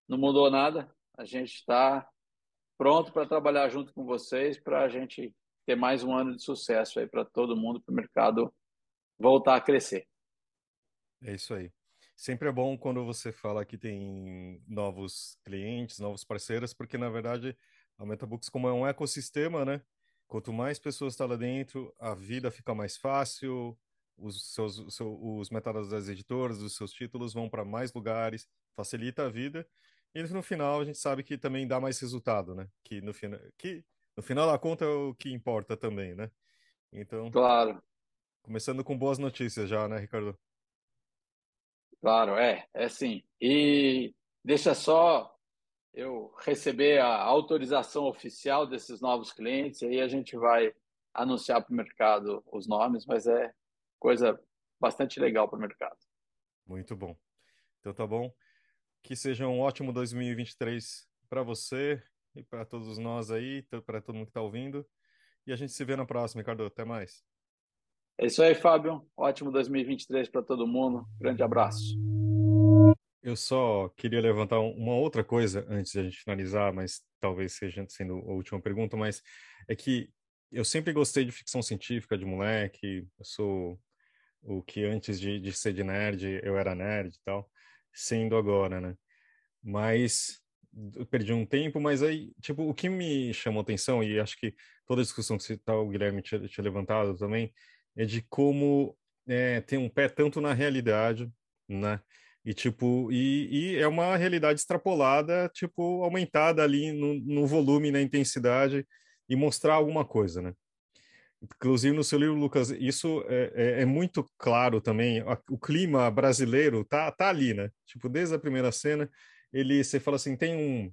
não mudou nada, a gente está pronto para trabalhar junto com vocês para a gente ter mais um ano de sucesso aí para todo mundo, para o mercado voltar a crescer. É isso aí. Sempre é bom quando você fala que tem novos clientes, novos parceiros, porque na verdade a Metabooks, como é um ecossistema, né? Quanto mais pessoas estão lá dentro, a vida fica mais fácil, os seus, os, seus, os metadados das editoras, os seus títulos vão para mais lugares, facilita a vida. E no final a gente sabe que também dá mais resultado, né? Que no, final, que no final da conta é o que importa também, né? Então. Claro. Começando com boas notícias já, né, Ricardo? Claro, é, é sim. E deixa só eu receber a autorização oficial desses novos clientes, aí a gente vai anunciar para o mercado os nomes, mas é coisa bastante legal para o mercado. Muito bom. Então tá bom. Que seja um ótimo 2023 para você e para todos nós aí, para todo mundo que está ouvindo. E a gente se vê na próxima, Ricardo. Até mais. É isso aí, Fábio. Ótimo 2023 para todo mundo. Grande abraço. Eu só queria levantar uma outra coisa antes de a gente finalizar, mas talvez seja sendo a última pergunta, mas é que eu sempre gostei de ficção científica de moleque, eu sou o que antes de, de ser de nerd eu era nerd e tal, sendo agora, né? Mas eu perdi um tempo, mas aí, tipo, o que me chamou atenção, e acho que toda a discussão que tá, o Guilherme tinha, tinha levantado também, é de como é, tem um pé tanto na realidade, né? E, tipo, e, e, é uma realidade extrapolada, tipo, aumentada ali no, no volume, na intensidade e mostrar alguma coisa, né? Inclusive no seu livro, Lucas, isso é, é, é muito claro também. O clima brasileiro tá, tá ali, né? Tipo, desde a primeira cena, ele, você fala assim, tem um,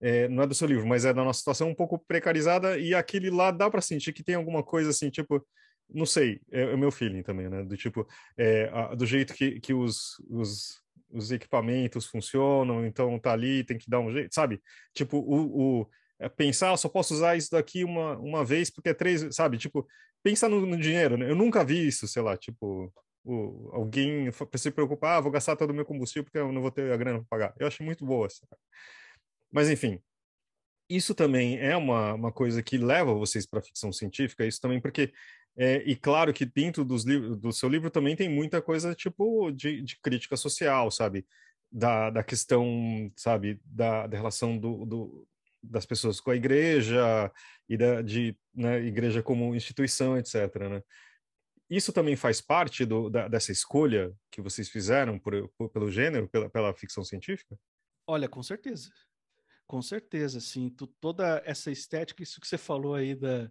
é, não é do seu livro, mas é da nossa situação um pouco precarizada e aquele lá dá para sentir que tem alguma coisa assim, tipo, não sei, é, é o meu feeling também, né? Do tipo, é, a, do jeito que, que os, os, os, equipamentos funcionam, então tá ali, tem que dar um jeito, sabe? Tipo, o, o é pensar, eu só posso usar isso daqui uma, uma vez porque é três, sabe? Tipo, pensa no, no dinheiro, né? Eu nunca vi isso, sei lá, tipo, alguém se preocupar, ah, vou gastar todo o meu combustível porque eu não vou ter a grana para pagar. Eu acho muito boa. Sabe? Mas, enfim, isso também é uma, uma coisa que leva vocês para ficção científica, isso também porque é, e claro que dentro dos do seu livro também tem muita coisa tipo de, de crítica social, sabe? Da, da questão, sabe, da, da relação do, do, das pessoas com a igreja e da de né, igreja como instituição, etc. Né? Isso também faz parte do, da, dessa escolha que vocês fizeram por, por, pelo gênero, pela, pela ficção científica? Olha, com certeza. Com certeza, sim. toda essa estética, isso que você falou aí da,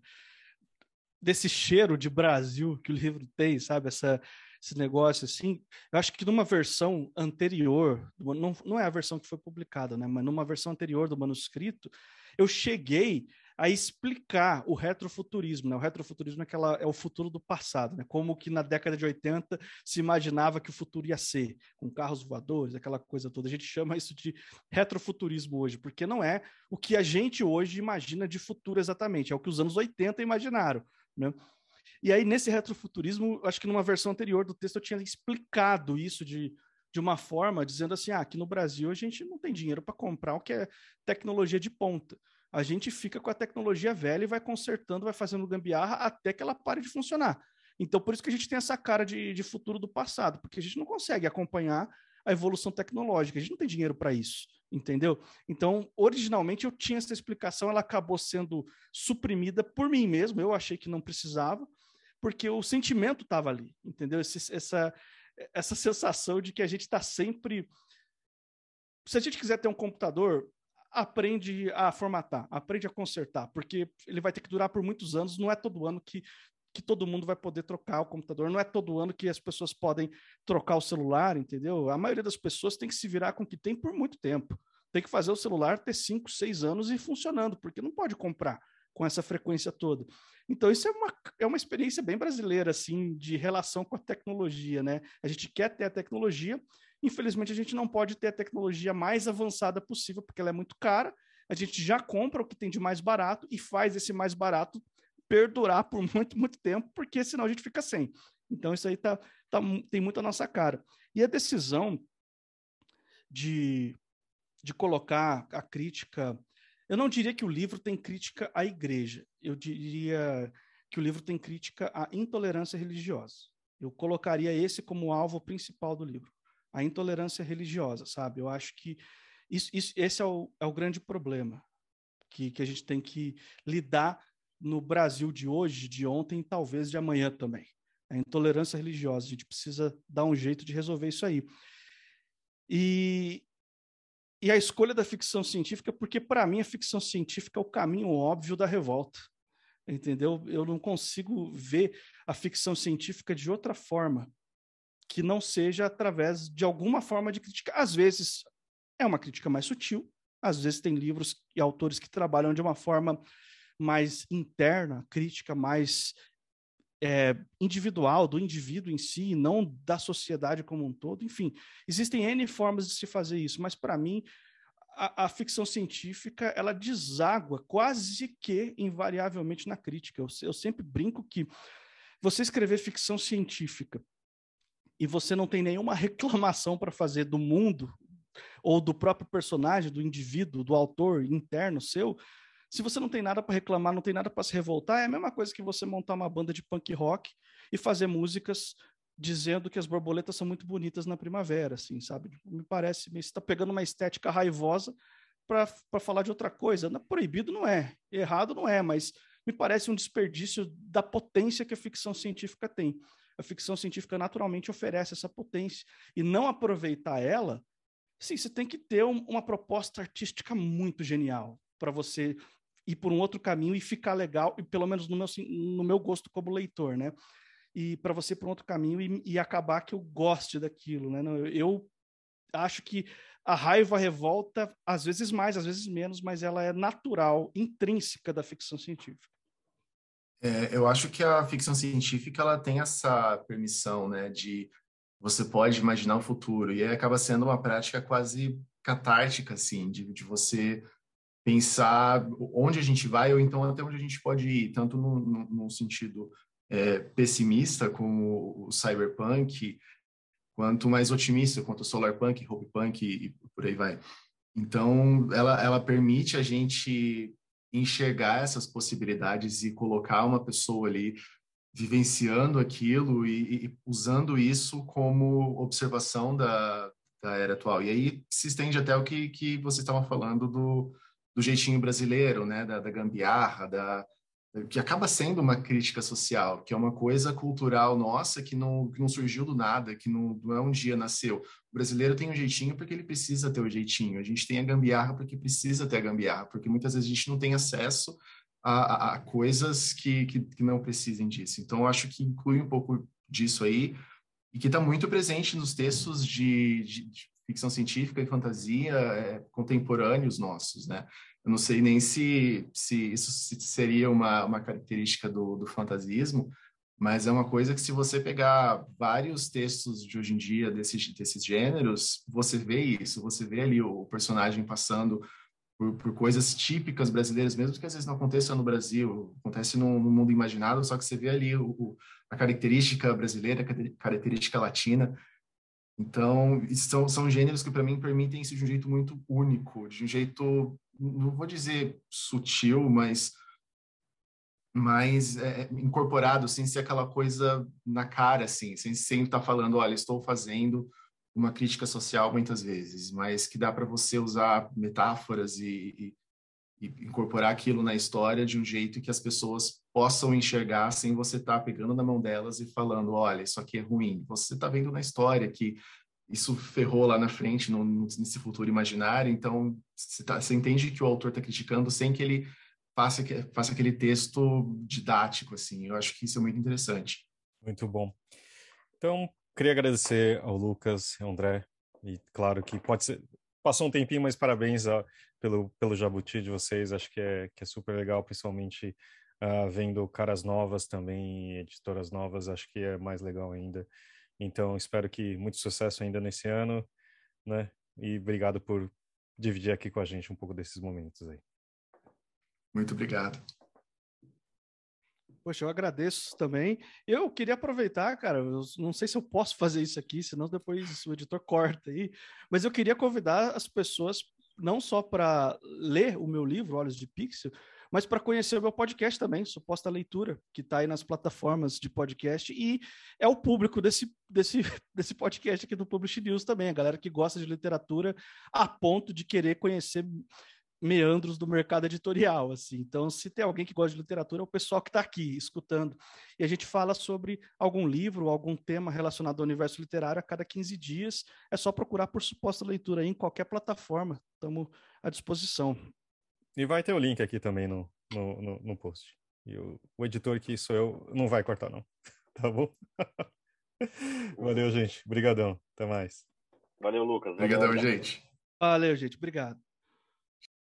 desse cheiro de Brasil que o livro tem, sabe? Essa, esse negócio assim. Eu acho que numa versão anterior, não, não é a versão que foi publicada, né? Mas numa versão anterior do manuscrito, eu cheguei a explicar o retrofuturismo. Né? O retrofuturismo é, aquela, é o futuro do passado, né? como que na década de 80 se imaginava que o futuro ia ser, com carros voadores, aquela coisa toda. A gente chama isso de retrofuturismo hoje, porque não é o que a gente hoje imagina de futuro exatamente, é o que os anos 80 imaginaram. Né? E aí, nesse retrofuturismo, acho que numa versão anterior do texto eu tinha explicado isso de, de uma forma, dizendo assim: ah, aqui no Brasil a gente não tem dinheiro para comprar o que é tecnologia de ponta. A gente fica com a tecnologia velha e vai consertando, vai fazendo gambiarra até que ela pare de funcionar. Então, por isso que a gente tem essa cara de, de futuro do passado, porque a gente não consegue acompanhar a evolução tecnológica, a gente não tem dinheiro para isso entendeu? Então, originalmente eu tinha essa explicação, ela acabou sendo suprimida por mim mesmo, eu achei que não precisava, porque o sentimento estava ali, entendeu? Esse, essa, essa sensação de que a gente está sempre. Se a gente quiser ter um computador, aprende a formatar, aprende a consertar, porque ele vai ter que durar por muitos anos, não é todo ano que que todo mundo vai poder trocar o computador. Não é todo ano que as pessoas podem trocar o celular, entendeu? A maioria das pessoas tem que se virar com o que tem por muito tempo. Tem que fazer o celular ter 5, 6 anos e funcionando, porque não pode comprar com essa frequência toda. Então, isso é uma, é uma experiência bem brasileira, assim, de relação com a tecnologia, né? A gente quer ter a tecnologia, infelizmente a gente não pode ter a tecnologia mais avançada possível, porque ela é muito cara, a gente já compra o que tem de mais barato e faz esse mais barato perdurar por muito, muito tempo, porque senão a gente fica sem. Então, isso aí tá, tá, tem muito a nossa cara. E a decisão de, de colocar a crítica. Eu não diria que o livro tem crítica à igreja, eu diria que o livro tem crítica à intolerância religiosa. Eu colocaria esse como alvo principal do livro. A intolerância religiosa, sabe? Eu acho que isso, isso, esse é o, é o grande problema que, que a gente tem que lidar no Brasil de hoje, de ontem, talvez de amanhã também. A intolerância religiosa, a gente precisa dar um jeito de resolver isso aí. E, e a escolha da ficção científica, porque para mim a ficção científica é o caminho óbvio da revolta. Entendeu? Eu não consigo ver a ficção científica de outra forma que não seja através de alguma forma de crítica. Às vezes é uma crítica mais sutil, às vezes tem livros e autores que trabalham de uma forma mais interna, crítica mais é, individual, do indivíduo em si, não da sociedade como um todo. Enfim, existem N formas de se fazer isso, mas para mim, a, a, ficção científica ela deságua quase que invariavelmente na crítica. Eu, eu sempre brinco que você escrever ficção científica e você não tem nenhuma reclamação para fazer do mundo ou do próprio personagem, do indivíduo, do autor interno seu, se você não tem nada para reclamar, não tem nada para se revoltar, é a mesma coisa que você montar uma banda de punk rock e fazer músicas dizendo que as borboletas são muito bonitas na primavera, assim, sabe? Tipo, me parece, você está pegando uma estética raivosa para falar de outra coisa. Não, proibido não é, errado não é, mas me parece um desperdício da potência que a ficção científica tem. A ficção científica naturalmente oferece essa potência e não aproveitar ela, sim, você tem que ter um, uma proposta artística muito genial para você ir por um outro caminho e ficar legal, e pelo menos no meu, no meu gosto como leitor, né? E para você ir por um outro caminho e, e, acabar que eu goste daquilo, né? Eu, eu acho que a raiva, a revolta, às vezes mais, às vezes menos, mas ela é natural, intrínseca da ficção científica. É, eu acho que a ficção científica ela tem essa permissão, né, de você pode imaginar o futuro e acaba sendo uma prática quase catártica, assim, de, de você pensar onde a gente vai ou então até onde a gente pode ir, tanto no, no, no sentido é, pessimista, como o cyberpunk, quanto mais otimista, quanto o solarpunk, hope e, e por aí vai. Então, ela, ela permite a gente enxergar essas possibilidades e colocar uma pessoa ali vivenciando aquilo e, e usando isso como observação da, da era atual. E aí se estende até o que, que você estava falando do, do jeitinho brasileiro, né, da, da gambiarra, da, que acaba sendo uma crítica social, que é uma coisa cultural nossa que não, que não surgiu do nada, que não, não é um dia nasceu. O brasileiro tem um jeitinho porque ele precisa ter o jeitinho. A gente tem a gambiarra porque precisa ter a gambiarra, porque muitas vezes a gente não tem acesso a, a, a coisas que, que, que, não precisem disso. Então, acho que inclui um pouco disso aí e que está muito presente nos textos de, de, de ficção científica e fantasia é, contemporâneos nossos, né? Eu não sei nem se, se isso seria uma, uma característica do, do fantasismo, mas é uma coisa que se você pegar vários textos de hoje em dia desses, desses gêneros, você vê isso, você vê ali o personagem passando por, por coisas típicas brasileiras, mesmo que às vezes não aconteça no Brasil, acontece no, no mundo imaginado, só que você vê ali o, o, a característica brasileira, a característica latina, então, são, são gêneros que para mim permitem isso de um jeito muito único, de um jeito, não vou dizer sutil, mas mais é, incorporado, sem ser aquela coisa na cara, assim, sem sempre estar tá falando, olha, estou fazendo uma crítica social muitas vezes, mas que dá para você usar metáforas e, e e incorporar aquilo na história de um jeito que as pessoas possam enxergar sem você estar tá pegando na mão delas e falando, olha, isso aqui é ruim. Você está vendo na história que isso ferrou lá na frente, no, nesse futuro imaginário, então você, tá, entende que o autor está criticando sem que ele faça, faça aquele texto didático, assim. Eu acho que isso é muito interessante. Muito bom. Então, queria agradecer ao Lucas, ao André, e claro que pode ser, passou um tempinho, mas parabéns a, pelo, pelo Jabuti de vocês. Acho que é, que é super legal, principalmente uh, vendo caras novas também, editoras novas. Acho que é mais legal ainda. Então, espero que muito sucesso ainda nesse ano, né? E obrigado por dividir aqui com a gente um pouco desses momentos aí. Muito obrigado. Poxa, eu agradeço também. Eu queria aproveitar, cara, eu não sei se eu posso fazer isso aqui, senão depois o editor corta aí, mas eu queria convidar as pessoas não só para ler o meu livro, Olhos de Pixel, mas para conhecer o meu podcast também, Suposta Leitura, que está aí nas plataformas de podcast e é o público desse, desse, desse podcast aqui do Publish News também, a galera que gosta de literatura a ponto de querer conhecer meandros do mercado editorial, assim. Então, se tem alguém que gosta de literatura, é o pessoal que está aqui escutando. E a gente fala sobre algum livro, algum tema relacionado ao universo literário a cada 15 dias. É só procurar por suposta leitura em qualquer plataforma. Estamos à disposição. E vai ter o link aqui também no, no, no, no post. E o, o, editor que sou eu não vai cortar, não. tá bom? Valeu, gente. Obrigadão. Até mais. Valeu, Lucas. Obrigadão, gente. Valeu, gente. Obrigado.